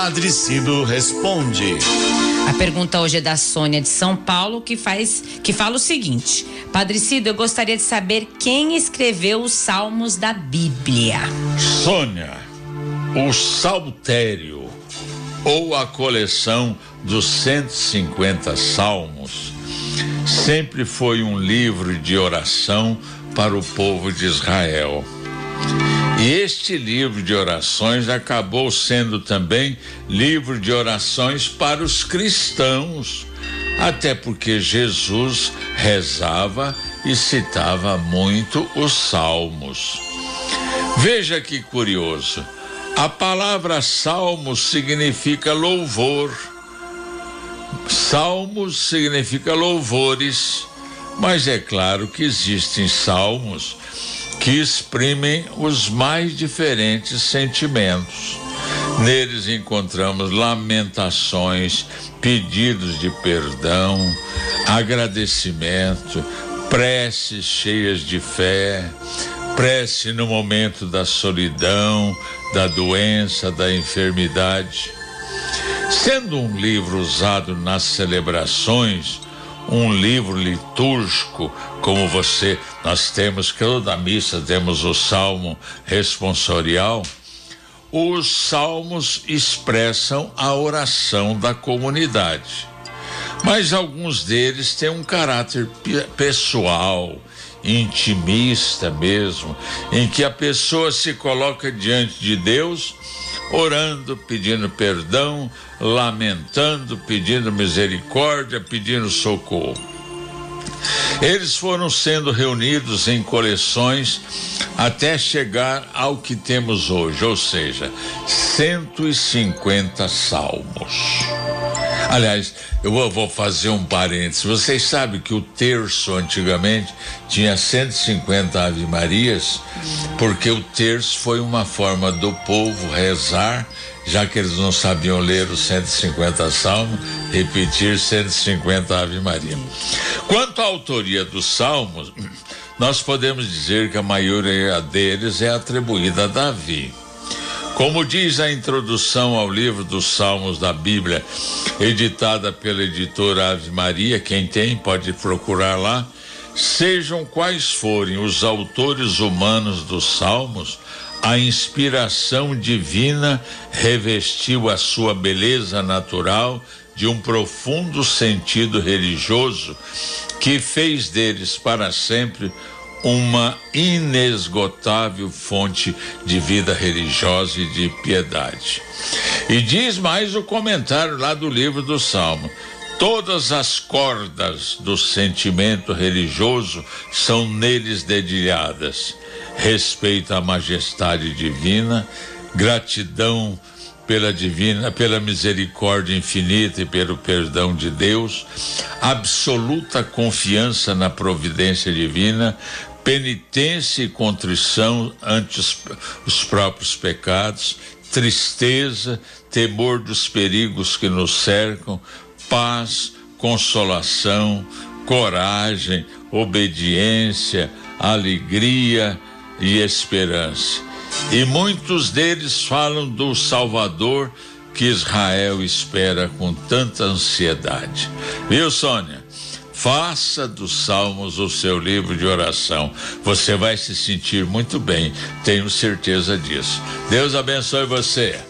Padre Cido responde. A pergunta hoje é da Sônia de São Paulo, que faz que fala o seguinte: Padre Cido, eu gostaria de saber quem escreveu os salmos da Bíblia. Sônia, o Saltério ou a coleção dos 150 salmos sempre foi um livro de oração para o povo de Israel. Este livro de orações acabou sendo também livro de orações para os cristãos, até porque Jesus rezava e citava muito os salmos. Veja que curioso. A palavra salmos significa louvor. Salmos significa louvores, mas é claro que existem salmos que exprimem os mais diferentes sentimentos. Neles encontramos lamentações, pedidos de perdão, agradecimento, preces cheias de fé, prece no momento da solidão, da doença, da enfermidade. Sendo um livro usado nas celebrações, um livro litúrgico como você, nós temos que toda missa temos o salmo responsorial. Os salmos expressam a oração da comunidade. Mas alguns deles têm um caráter pessoal, intimista mesmo, em que a pessoa se coloca diante de Deus, orando, pedindo perdão, lamentando, pedindo misericórdia, pedindo socorro. Eles foram sendo reunidos em coleções até chegar ao que temos hoje, ou seja, 150 salmos. Aliás, eu vou fazer um parênteses. Vocês sabem que o terço antigamente tinha 150 Ave Marias, porque o terço foi uma forma do povo rezar, já que eles não sabiam ler os 150 salmos, repetir 150 Ave Maria. Quanto à autoria dos salmos, nós podemos dizer que a maioria deles é atribuída a Davi. Como diz a introdução ao livro dos Salmos da Bíblia, editada pela editora Ave Maria, quem tem pode procurar lá. Sejam quais forem os autores humanos dos Salmos, a inspiração divina revestiu a sua beleza natural de um profundo sentido religioso que fez deles para sempre uma inesgotável fonte de vida religiosa e de piedade. E diz mais o comentário lá do livro do Salmo. Todas as cordas do sentimento religioso são neles dedilhadas. Respeito à majestade divina, gratidão pela divina, pela misericórdia infinita e pelo perdão de Deus, absoluta confiança na providência divina, penitência e contrição ante os, os próprios pecados, tristeza, temor dos perigos que nos cercam, paz, consolação, coragem, obediência, alegria e esperança. E muitos deles falam do Salvador que Israel espera com tanta ansiedade. Viu, Sônia? Faça dos Salmos o seu livro de oração. Você vai se sentir muito bem, tenho certeza disso. Deus abençoe você.